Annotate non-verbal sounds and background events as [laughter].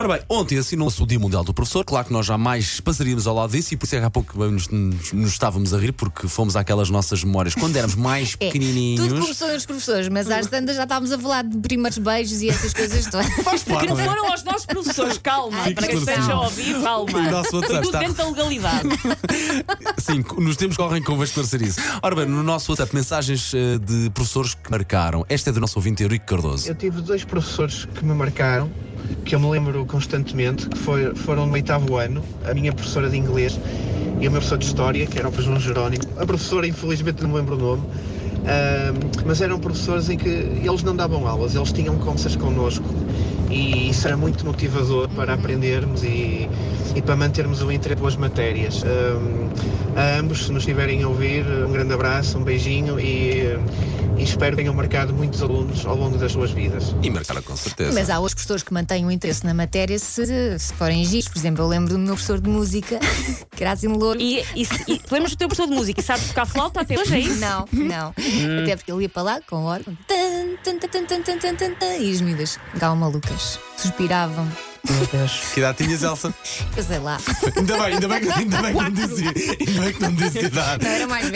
Ora bem, ontem assinou-se o Dia Mundial do Professor. Claro que nós jamais passaríamos ao lado disso e por isso é que há pouco nos, nos- nos estávamos a rir porque fomos àquelas nossas memórias quando éramos mais [laughs] É, pequenininhos. tudo começou nos professores, mas às tantas já estávamos a falar de primeiros beijos e essas coisas todas. [laughs] Faz Que parte. não foram aos nossos professores, calma, Ai, para quem atenção. esteja a ouvir, calma. O nosso WhatsApp Foi tudo está- dentro da legalidade. [laughs] Sim, nos tempos correm convém esclarecer isso. Ora bem, no nosso WhatsApp, mensagens eh, de professores que marcaram. Esta é do nosso ouvinte Eurico Cardoso. Eu tive dois professores que me marcaram, que eu me lembro constantemente, que foi- foram no oitavo ano, a minha professora de inglês e o meu professor de história, que era o João Jerónimo. A professora, infelizmente, não me lembro o nome, ahm, mas eram professores em que eles não davam aulas, eles tinham conversas connosco e isso era muito motivador para aprendermos e, e para mantermos o interesse pelas matérias. A ambos, se nos estiverem a ouvir, um grande abraço, um beijinho e espero que tenham marcado muitos alunos ao longo das suas vidas. E marcaram com certeza. Mas há outros professores que mantêm o um interesse na matéria se, se forem giros. Por exemplo, eu lembro-me do meu professor de música, [laughs] Grazi Louro. E, e, e lembras do teu professor de música e sabe tocar flauta até hoje, é isso? Não, não. Hum. Até porque ele ia para lá com o órgão. E as miúdas, gal malucas, suspiravam. Meu Deus. [laughs] Que idade tinhas, Elsa? Eu sei lá. Ainda bem, ainda bem, ainda bem que não dizia. [laughs] Ainda bem que não dizia idade. Não era mais